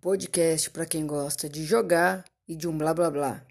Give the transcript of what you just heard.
podcast para quem gosta de jogar e de um blá blá blá.